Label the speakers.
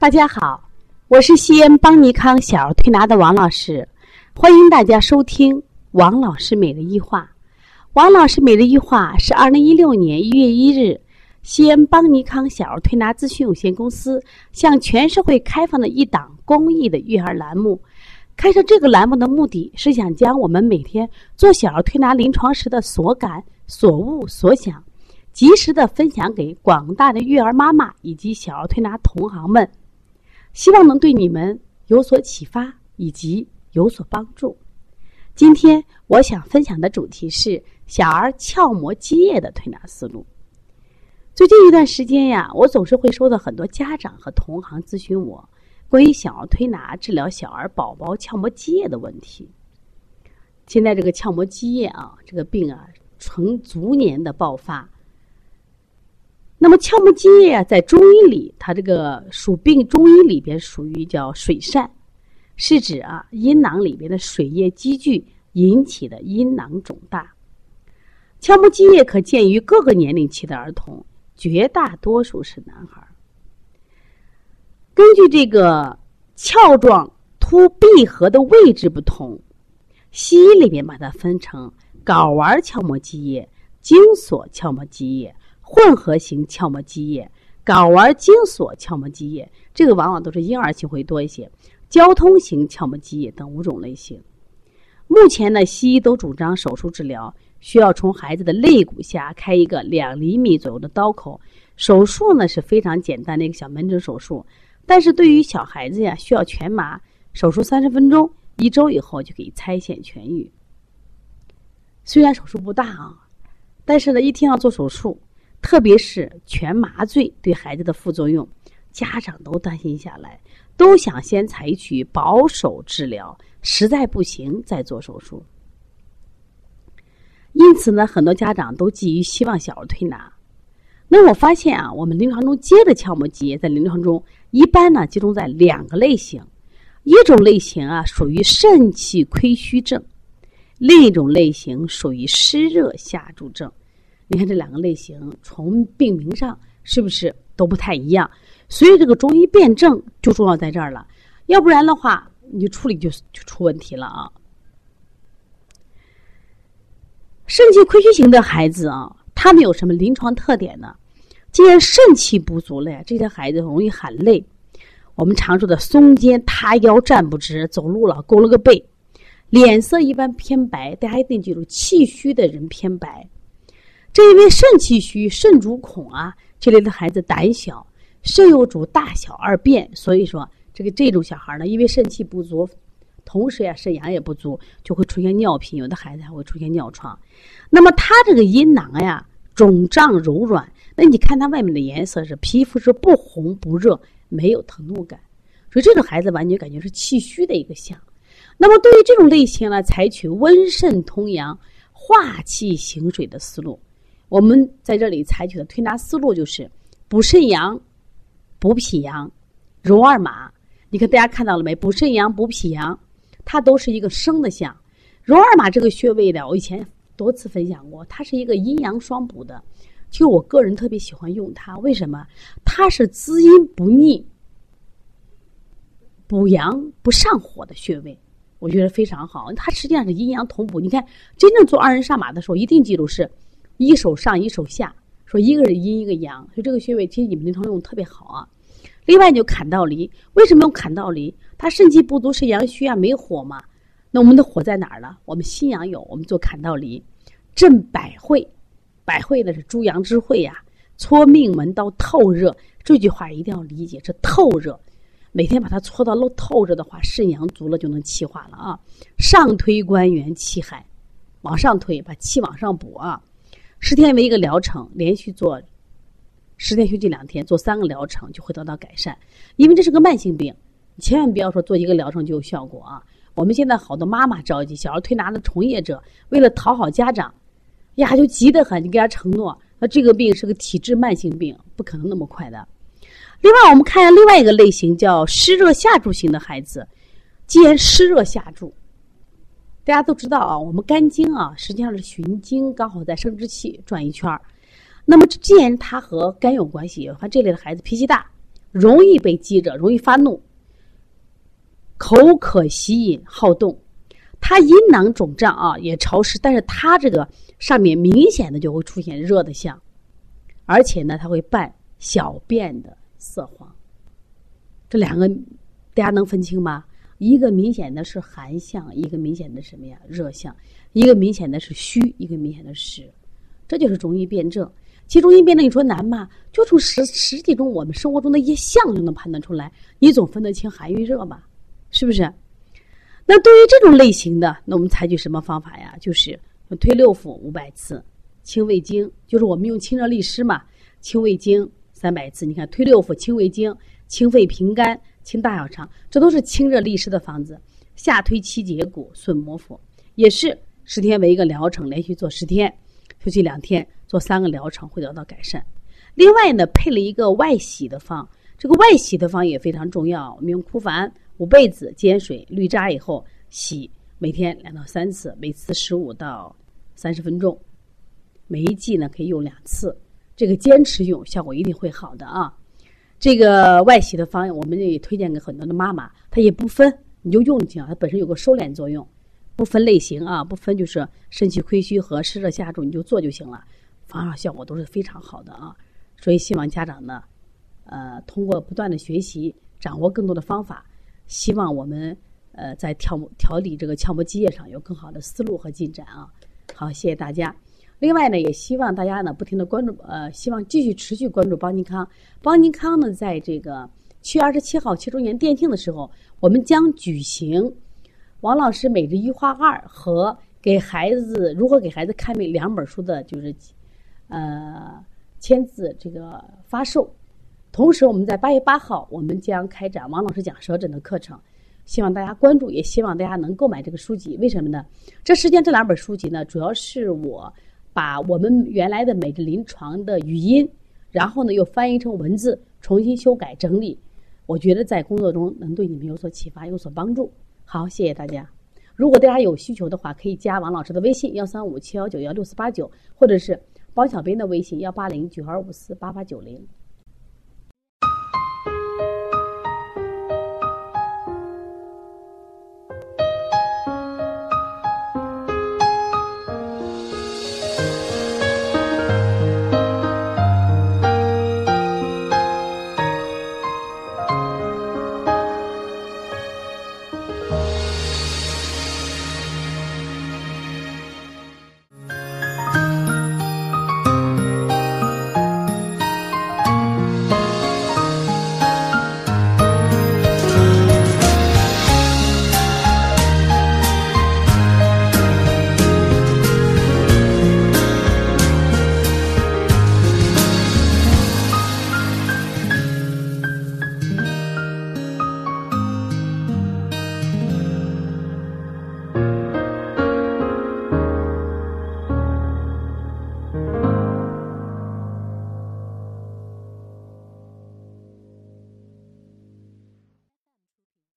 Speaker 1: 大家好，我是西安邦尼康小儿推拿的王老师，欢迎大家收听王老师每日一话。王老师每日一话是二零一六年一月一日，西安邦尼康小儿推拿咨询有限公司向全社会开放的一档公益的育儿栏目。开设这个栏目的目的是想将我们每天做小儿推拿临床时的所感、所悟、所想，及时的分享给广大的育儿妈妈以及小儿推拿同行们。希望能对你们有所启发以及有所帮助。今天我想分享的主题是小儿鞘膜积液的推拿思路。最近一段时间呀，我总是会收到很多家长和同行咨询我关于小儿推拿治疗小儿宝宝鞘膜积液的问题。现在这个鞘膜积液啊，这个病啊，呈逐年的爆发。那么鞘膜积液，在中医里，它这个属病，中医里边属于叫水疝，是指啊阴囊里边的水液积聚引起的阴囊肿大。鞘膜积液可见于各个年龄期的儿童，绝大多数是男孩。根据这个鞘状突闭合的位置不同，西医里边把它分成睾丸鞘膜积液、精索鞘膜积液。混合型鞘膜积液、睾丸精索鞘膜积液，这个往往都是婴儿期会多一些；交通型鞘膜积液等五种类型。目前呢，西医都主张手术治疗，需要从孩子的肋骨下开一个两厘米左右的刀口。手术呢是非常简单的一个小门诊手术，但是对于小孩子呀，需要全麻，手术三十分钟，一周以后就可以拆线痊愈。虽然手术不大啊，但是呢，一听要做手术。特别是全麻醉对孩子的副作用，家长都担心下来，都想先采取保守治疗，实在不行再做手术。因此呢，很多家长都寄予希望小儿推拿。那我发现啊，我们临床中接的鞘膜积液在临床中一般呢集中在两个类型，一种类型啊属于肾气亏虚症，另一种类型属于湿热下注症。你看这两个类型，从病名上是不是都不太一样？所以这个中医辨证就重要在这儿了，要不然的话，你处理就就出问题了啊。肾气亏虚型的孩子啊，他们有什么临床特点呢？既然肾气不足了呀，这些孩子容易喊累。我们常说的松肩塌腰站不直，走路了勾了个背，脸色一般偏白。大家一定记住，气虚的人偏白。这因为肾气虚，肾主恐啊，这类的孩子胆小，肾又主大小二便，所以说这个这种小孩呢，因为肾气不足，同时呀肾阳也不足，就会出现尿频，有的孩子还会出现尿床。那么他这个阴囊呀肿胀柔软，那你看他外面的颜色是皮肤是不红不热，没有疼痛感，所以这种孩子完全感觉是气虚的一个象。那么对于这种类型呢，采取温肾通阳、化气行水的思路。我们在这里采取的推拿思路就是补肾阳、补脾阳、揉二马。你看大家看到了没？补肾阳、补脾阳，它都是一个生的象。揉二马这个穴位的，我以前多次分享过，它是一个阴阳双补的。其实我个人特别喜欢用它，为什么？它是滋阴不腻、补阳不上火的穴位，我觉得非常好。它实际上是阴阳同补。你看，真正做二人上马的时候，一定记住是。一手上，一手下，说一个是阴，一个阳，所以这个穴位其实你们临床用特别好啊。另外，就坎道离，为什么用坎道离？它肾气不足，是阳虚啊，没火嘛。那我们的火在哪儿呢？我们心阳有，我们做坎道离，镇百会，百会呢是诸阳之会呀，搓命门到透热。这句话一定要理解，是透热。每天把它搓到漏透热的话，肾阳足了就能气化了啊。上推关元气海，往上推，把气往上补啊。十天为一个疗程，连续做十天休息两天，做三个疗程就会得到改善。因为这是个慢性病，千万不要说做一个疗程就有效果啊！我们现在好多妈妈着急，小儿推拿的从业者为了讨好家长，呀就急得很，你给他承诺，那这个病是个体质慢性病，不可能那么快的。另外，我们看一下另外一个类型叫湿热下注型的孩子，既然湿热下注。大家都知道啊，我们肝经啊实际上是循经，刚好在生殖器转一圈儿。那么既然它和肝有关系，看这类的孩子脾气大，容易被激着，容易发怒，口渴吸引好动。他阴囊肿胀啊，也潮湿，但是他这个上面明显的就会出现热的象，而且呢，他会伴小便的色黄。这两个大家能分清吗？一个明显的是寒象，一个明显的什么呀？热象。一个明显的是虚，一个明显的实，这就是中医辨证。其实中医辨证你说难吗？就从实实际中我们生活中的一些象就能判断出来，你总分得清寒与热吧？是不是？那对于这种类型的，那我们采取什么方法呀？就是推六腑五百次，清胃经，就是我们用清热利湿嘛，清胃经三百次。你看推六腑、清胃经、清肺平肝、清大小肠，这都是清热利湿的方子。下推七节骨、顺摩腹，也是。十天为一个疗程，连续做十天，休息两天，做三个疗程会得到改善。另外呢，配了一个外洗的方，这个外洗的方也非常重要。我们用枯矾、五倍子煎水滤渣以后洗，每天两到三次，每次十五到三十分钟。每一剂呢可以用两次，这个坚持用效果一定会好的啊。这个外洗的方案我们也推荐给很多的妈妈，它也不分，你就用就行，它本身有个收敛作用。不分类型啊，不分就是肾气亏虚和湿热下注，你就做就行了，防上效果都是非常好的啊。所以希望家长呢，呃，通过不断的学习，掌握更多的方法，希望我们呃在调调理这个鞘膜积液上有更好的思路和进展啊。好，谢谢大家。另外呢，也希望大家呢不停的关注，呃，希望继续持续关注邦尼康。邦尼康呢，在这个七月二十七号七周年店庆的时候，我们将举行。王老师每日一画二和给孩子如何给孩子看病两本书的，就是呃签字这个发售。同时，我们在八月八号，我们将开展王老师讲舌诊的课程，希望大家关注，也希望大家能购买这个书籍。为什么呢？这实际上这两本书籍呢，主要是我把我们原来的每个临床的语音，然后呢又翻译成文字，重新修改整理。我觉得在工作中能对你们有所启发，有所帮助。好，谢谢大家。如果大家有需求的话，可以加王老师的微信幺三五七幺九幺六四八九，或者是包小兵的微信幺八零九二五四八八九零。